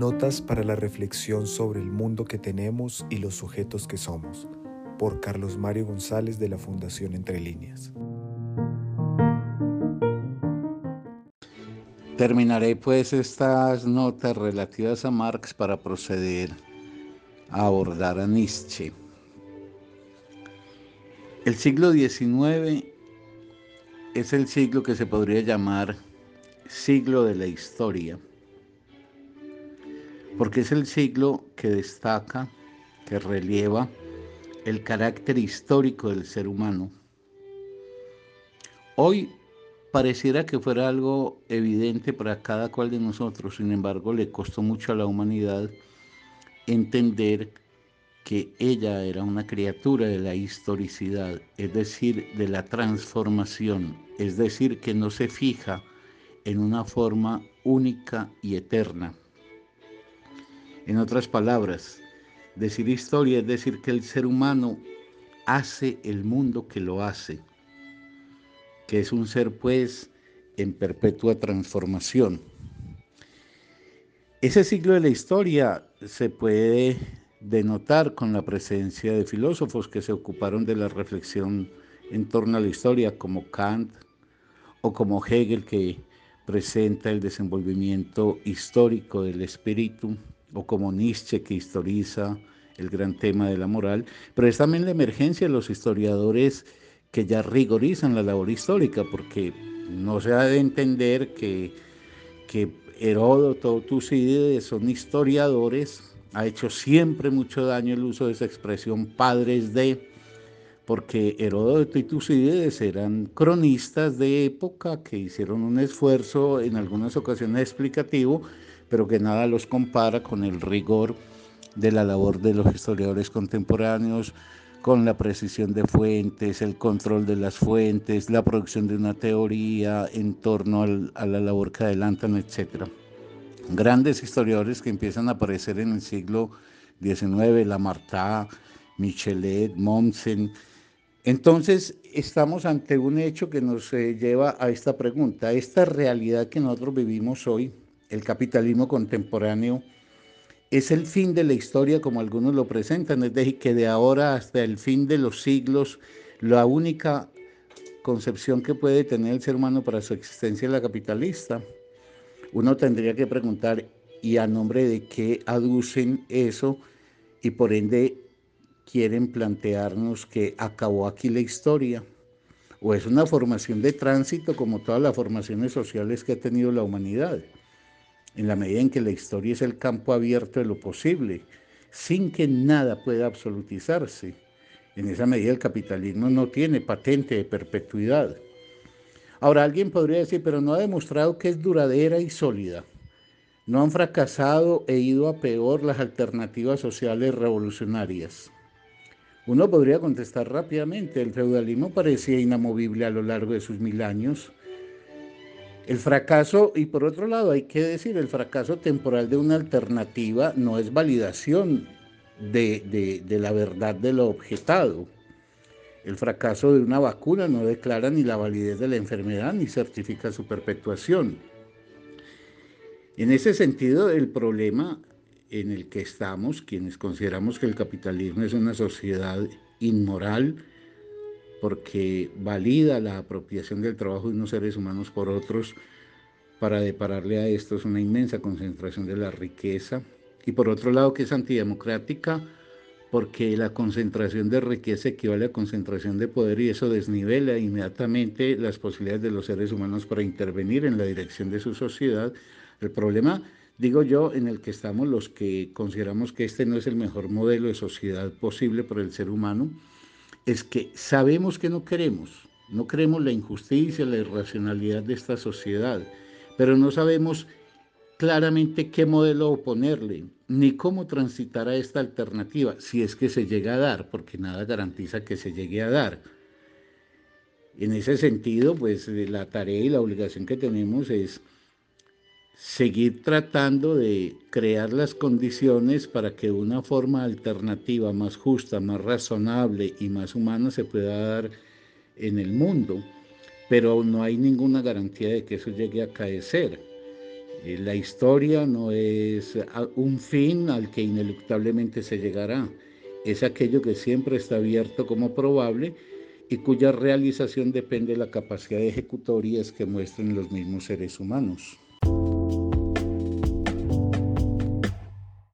Notas para la reflexión sobre el mundo que tenemos y los sujetos que somos, por Carlos Mario González de la Fundación Entre Líneas. Terminaré pues estas notas relativas a Marx para proceder a abordar a Nietzsche. El siglo XIX es el siglo que se podría llamar siglo de la historia, porque es el siglo que destaca, que relieva el carácter histórico del ser humano. Hoy pareciera que fuera algo evidente para cada cual de nosotros, sin embargo le costó mucho a la humanidad entender que ella era una criatura de la historicidad, es decir, de la transformación, es decir, que no se fija en una forma única y eterna. En otras palabras, decir historia es decir que el ser humano hace el mundo que lo hace, que es un ser pues en perpetua transformación. Ese ciclo de la historia se puede denotar con la presencia de filósofos que se ocuparon de la reflexión en torno a la historia, como Kant o como Hegel, que presenta el desenvolvimiento histórico del espíritu, o como Nietzsche, que historiza el gran tema de la moral, pero es también la emergencia de los historiadores que ya rigorizan la labor histórica, porque no se ha de entender que, que Heródoto, Tucídides son historiadores, ha hecho siempre mucho daño el uso de esa expresión padres de, porque Heródoto y Tucídides eran cronistas de época que hicieron un esfuerzo en algunas ocasiones explicativo, pero que nada los compara con el rigor de la labor de los historiadores contemporáneos, con la precisión de fuentes, el control de las fuentes, la producción de una teoría en torno a la labor que adelantan, etc. Grandes historiadores que empiezan a aparecer en el siglo XIX, Lamartine, Michelet, Mommsen. Entonces, estamos ante un hecho que nos eh, lleva a esta pregunta. Esta realidad que nosotros vivimos hoy, el capitalismo contemporáneo, es el fin de la historia como algunos lo presentan, es decir, que de ahora hasta el fin de los siglos, la única concepción que puede tener el ser humano para su existencia es la capitalista. Uno tendría que preguntar, ¿y a nombre de qué aducen eso? Y por ende quieren plantearnos que acabó aquí la historia. O es una formación de tránsito como todas las formaciones sociales que ha tenido la humanidad en la medida en que la historia es el campo abierto de lo posible, sin que nada pueda absolutizarse. En esa medida el capitalismo no tiene patente de perpetuidad. Ahora alguien podría decir, pero no ha demostrado que es duradera y sólida. No han fracasado e ido a peor las alternativas sociales revolucionarias. Uno podría contestar rápidamente, el feudalismo parecía inamovible a lo largo de sus mil años, el fracaso, y por otro lado hay que decir, el fracaso temporal de una alternativa no es validación de, la verdad de lo objetado. El fracaso de una vacuna no declara ni la validez de la enfermedad ni certifica su perpetuación. En ese sentido, el problema en el que estamos, quienes consideramos que el capitalismo es una sociedad inmoral, porque valida la apropiación del trabajo de unos seres humanos por otros para depararle a estos una inmensa concentración de la riqueza y por otro lado que es antidemocrática porque la concentración de riqueza equivale a concentración de poder y eso desnivela inmediatamente las posibilidades de los seres humanos para intervenir en la dirección de su sociedad. El problema, digo yo, en el que estamos los que consideramos que este no es el mejor modelo de sociedad posible para el ser humano, es que sabemos que no queremos, no queremos la injusticia, la irracionalidad de esta sociedad, pero no sabemos claramente qué modelo oponerle, ni cómo transitar a esta alternativa, si es que se llega a dar, porque nada garantiza que se llegue a dar. En ese sentido, pues la tarea y la obligación que tenemos es seguir tratando de crear las condiciones para que una forma alternativa más justa, más razonable y más humana se pueda dar en el mundo. Pero no hay ninguna garantía de que eso llegue a caecer. Eh, la historia no es un fin al que ineluctablemente se llegará, es aquello que siempre está abierto como probable y cuya realización depende de la capacidad de ejecutorias que muestren los mismos seres humanos.